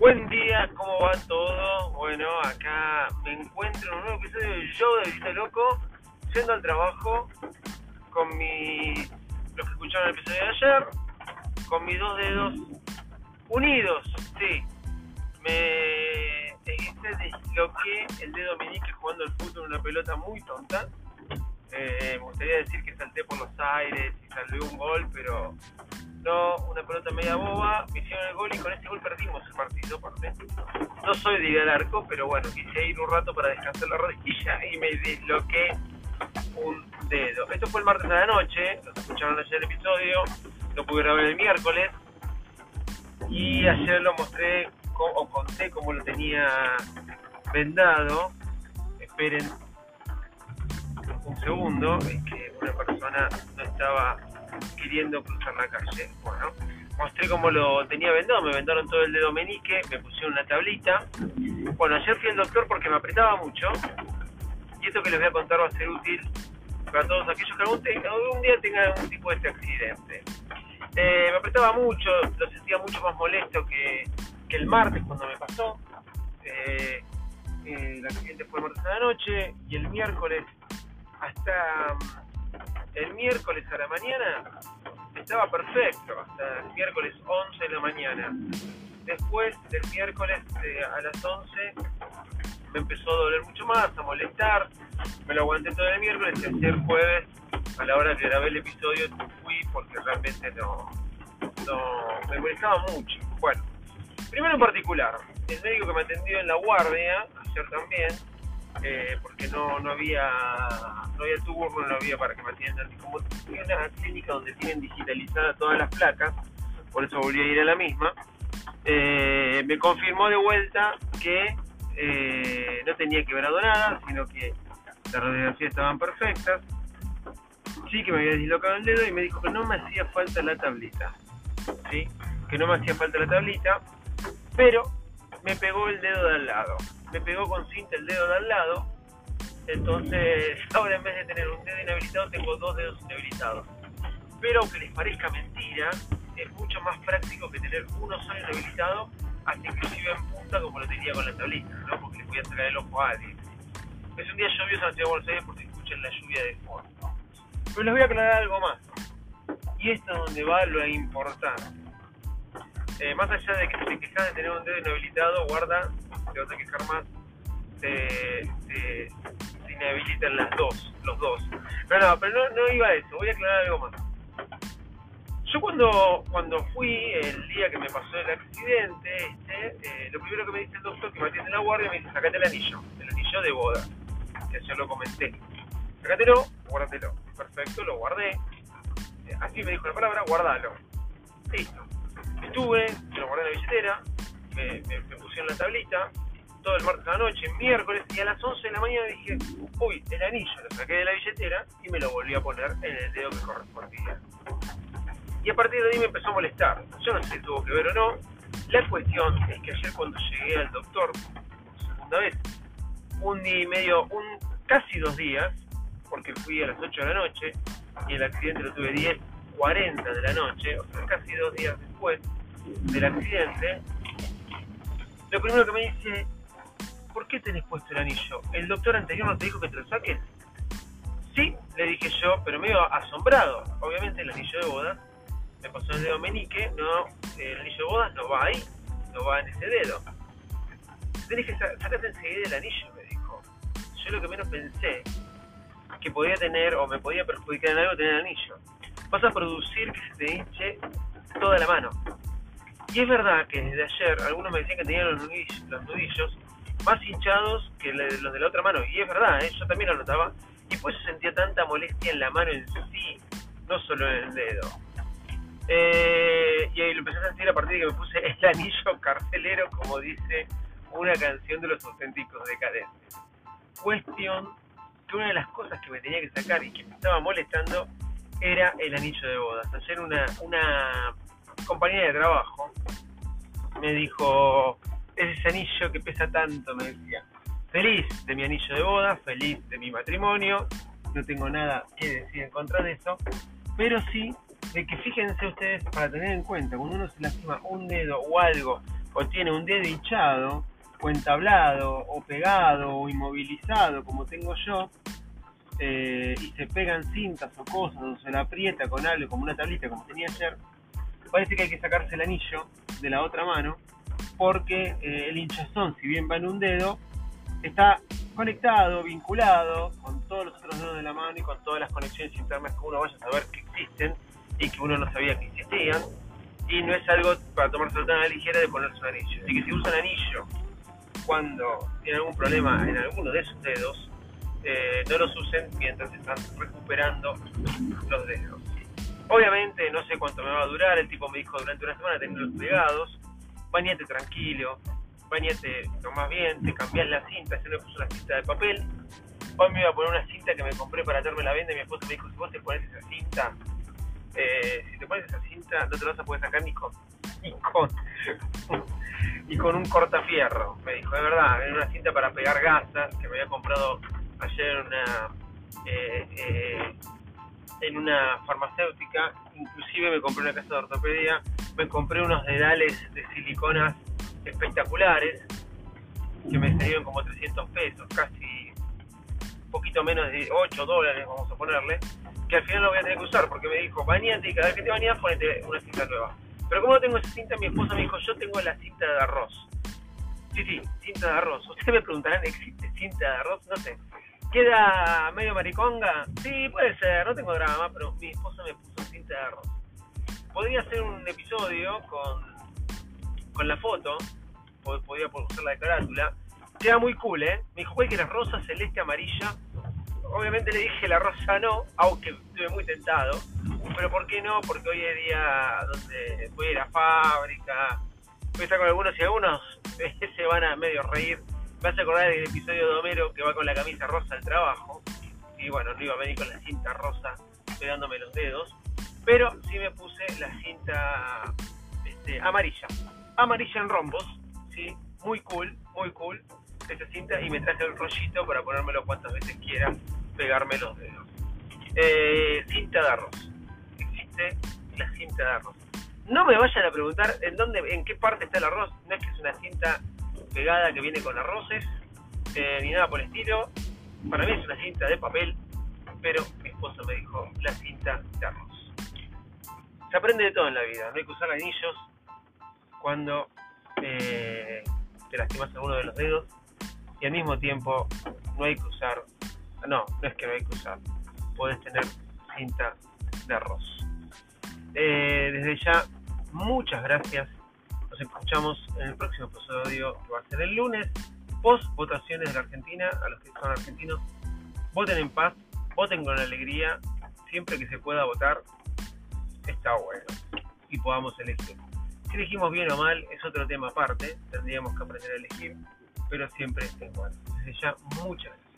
Buen día, ¿cómo va todo? Bueno, acá me encuentro en un nuevo episodio del show de Vista Loco, yendo al trabajo con mi. los que escucharon el episodio de ayer, con mis dos dedos unidos, sí. Me hice desbloqueé el dedo meñique jugando al fútbol en una pelota muy tonta. Eh, me gustaría decir que salté por los aires y salvé un gol, pero no, una pelota media boba, me hicieron el gol y con ese gol perdimos el partido, aparte. No soy de ir al arco, pero bueno, quise ir un rato para descansar la rodilla y me desbloqueé un dedo. Esto fue el martes a la noche, lo escucharon ayer el episodio, lo pude grabar el miércoles y ayer lo mostré o conté cómo lo tenía vendado. Esperen un segundo, es que una persona no estaba queriendo cruzar la calle. Bueno, mostré cómo lo tenía vendado, me vendaron todo el dedo menique, me pusieron una tablita. Bueno, ayer fui al doctor porque me apretaba mucho. Y esto que les voy a contar va a ser útil para todos aquellos que algún, día tengan algún tipo de este accidente. Eh, me apretaba mucho, lo sentía mucho más molesto que, el martes cuando me pasó. Eh, eh, el accidente fue el martes a la noche y el miércoles hasta el miércoles a la mañana estaba perfecto, hasta el miércoles 11 de la mañana. Después del miércoles eh, a las 11 me empezó a doler mucho más, a molestar. Me lo aguanté todo el miércoles y ayer jueves, a la hora que grabé el episodio, fui porque realmente no, no me molestaba mucho. Bueno, primero en particular, el médico que me atendió en la guardia, ayer también, eh, porque no, no había no había turno, no había para que me atiendan. como es una clínica donde tienen digitalizadas todas las placas, por eso volví a ir a la misma, eh, me confirmó de vuelta que eh, no tenía quebrado nada, sino que las radiografías estaban perfectas. Sí que me había dislocado el dedo y me dijo que no me hacía falta la tablita. ¿sí? Que no me hacía falta la tablita, pero me pegó el dedo de al lado me pegó con cinta el dedo de al lado. Entonces, ahora en vez de tener un dedo inhabilitado, tengo dos dedos inhabilitados. Pero aunque les parezca mentira, es mucho más práctico que tener uno solo inhabilitado, hasta inclusive en punta como lo tenía con la tablita, ¿no? Porque les voy a sacar el ojo a alguien. Es un día lluvioso en la ciudad de porque escuchan la lluvia de fondo. Pero les voy a aclarar algo más. Y esto es donde va lo importante. Eh, más allá de que se quejan de tener un dedo inhabilitado, guarda te vas a quejar más, se, inhabilitan las dos, los dos. No, pero no, no iba a eso, voy a aclarar algo más. Yo cuando, cuando fui el día que me pasó el accidente, este, eh, lo primero que me dice el doctor que me atiende en la guardia me dice, sacate el anillo, el anillo de boda, que ayer lo comenté. Sacátelo, guárdatelo. Perfecto, lo guardé. Eh, así me dijo la palabra, guardalo. Listo. Estuve, lo guardé en la billetera, me, me, me pusieron la tablita, todo el martes a la noche, miércoles, y a las 11 de la mañana dije, uy, el anillo, lo saqué de la billetera y me lo volví a poner en el dedo que correspondía. Y a partir de ahí me empezó a molestar. Yo no sé si tuvo que ver o no. La cuestión es que ayer cuando llegué al doctor, por segunda vez, un día y medio, un, casi dos días, porque fui a las 8 de la noche y el accidente lo tuve 10, 40 de la noche, o sea, casi dos días después del accidente, lo primero que me dice, ¿por qué tenés puesto el anillo? ¿El doctor anterior no te dijo que te lo saques? Sí, le dije yo, pero medio asombrado. Obviamente el anillo de boda me pasó el dedo menique, no, el anillo de boda no va ahí, no va en ese dedo. Tenés que sacarte enseguida el anillo, me dijo. Yo lo que menos pensé que podía tener o me podía perjudicar en algo tener el anillo. Vas a producir que se te hinche toda la mano. Y es verdad que desde ayer algunos me decían que tenían los nudillos, más hinchados que los de la otra mano. Y es verdad, ¿eh? yo también lo notaba. Y pues se sentía tanta molestia en la mano en sí, no solo en el dedo. Eh, y ahí lo empecé a sentir a partir de que me puse el anillo carcelero, como dice una canción de los auténticos decadentes. Cuestión que una de las cosas que me tenía que sacar y que me estaba molestando era el anillo de bodas. Ayer una, una compañera de trabajo me dijo, ese anillo que pesa tanto, me decía. Feliz de mi anillo de boda, feliz de mi matrimonio, no tengo nada que decir en contra de eso, pero sí de que fíjense ustedes para tener en cuenta, cuando uno se lastima un dedo o algo o tiene un dedo hinchado, o entablado, o pegado, o inmovilizado, como tengo yo, eh, y se pegan cintas o cosas, o se la aprieta con algo, como una tablita, como tenía ayer, parece que hay que sacarse el anillo de la otra mano, porque eh, el hinchazón, si bien va en un dedo, está conectado, vinculado con todos los otros dedos de la mano y con todas las conexiones internas que uno vaya a saber que existen y que uno no sabía que existían. Y no es algo para tomarse tan a la ligera de ponerse un anillo. Así que si usan anillo cuando tiene algún problema en alguno de sus dedos, eh, no los usen mientras están recuperando los dedos. Obviamente no sé cuánto me va a durar, el tipo me dijo durante una semana tenerlos pegados, bañate tranquilo, bañate lo más bien, te cambias la cinta, yo le puse una cinta de papel, hoy me iba a poner una cinta que me compré para hacerme la venda y mi esposa me dijo, si vos te pones esa cinta, eh, si te pones esa cinta no te vas a poder sacar ni con, ni con, y con un cortafierro, me dijo, de verdad, era una cinta para pegar gasas que me había comprado ayer una, eh, eh, en una farmacéutica, inclusive me compré una casa de ortopedia, me compré unos dedales de siliconas espectaculares que me salieron como 300 pesos, casi poquito menos de 8 dólares, vamos a ponerle, que al final lo voy a tener que usar porque me dijo, bañate y cada vez que te bañas ponete una cinta nueva. Pero como tengo esa cinta, mi esposa me dijo, yo tengo la cinta de arroz. Sí, sí, cinta de arroz. Ustedes me preguntarán, ¿existe cinta de arroz? No sé. ¿Queda medio mariconga? Sí, puede ser, no tengo drama, pero mi esposa me puso cinta de arroz. Podría hacer un episodio con, con la foto, podría usarla de carátula. Queda muy cool, ¿eh? Me dijo que era rosa, celeste, amarilla. Obviamente le dije la rosa no, aunque estuve muy tentado. Pero ¿por qué no? Porque hoy es día donde voy a a fábrica, voy a estar con algunos y algunos se van a medio reír me hace acordar del episodio de Homero que va con la camisa rosa al trabajo. Y bueno, no iba a venir con la cinta rosa pegándome los dedos. Pero sí me puse la cinta este, amarilla. Amarilla en rombos, ¿sí? Muy cool, muy cool esa cinta. Y me traje el rollito para ponérmelo cuantas veces quiera, pegarme los dedos. Eh, cinta de arroz. Existe la cinta de arroz. No me vayan a preguntar en dónde, en qué parte está el arroz. No es que es una cinta pegada que viene con arroces, eh, ni nada por el estilo. Para mí es una cinta de papel, pero mi esposo me dijo la cinta de arroz. Se aprende de todo en la vida, no hay que usar anillos cuando eh, te lastimas alguno de los dedos y al mismo tiempo no hay que usar, no, no es que no hay que usar, puedes tener cinta de arroz. Eh, desde ya, muchas gracias escuchamos en el próximo episodio, que va a ser el lunes, post votaciones de la Argentina. A los que son argentinos, voten en paz, voten con alegría, siempre que se pueda votar, está bueno y podamos elegir. Si elegimos bien o mal es otro tema aparte, tendríamos que aprender a elegir, pero siempre es bueno. Desde ya, muchas gracias.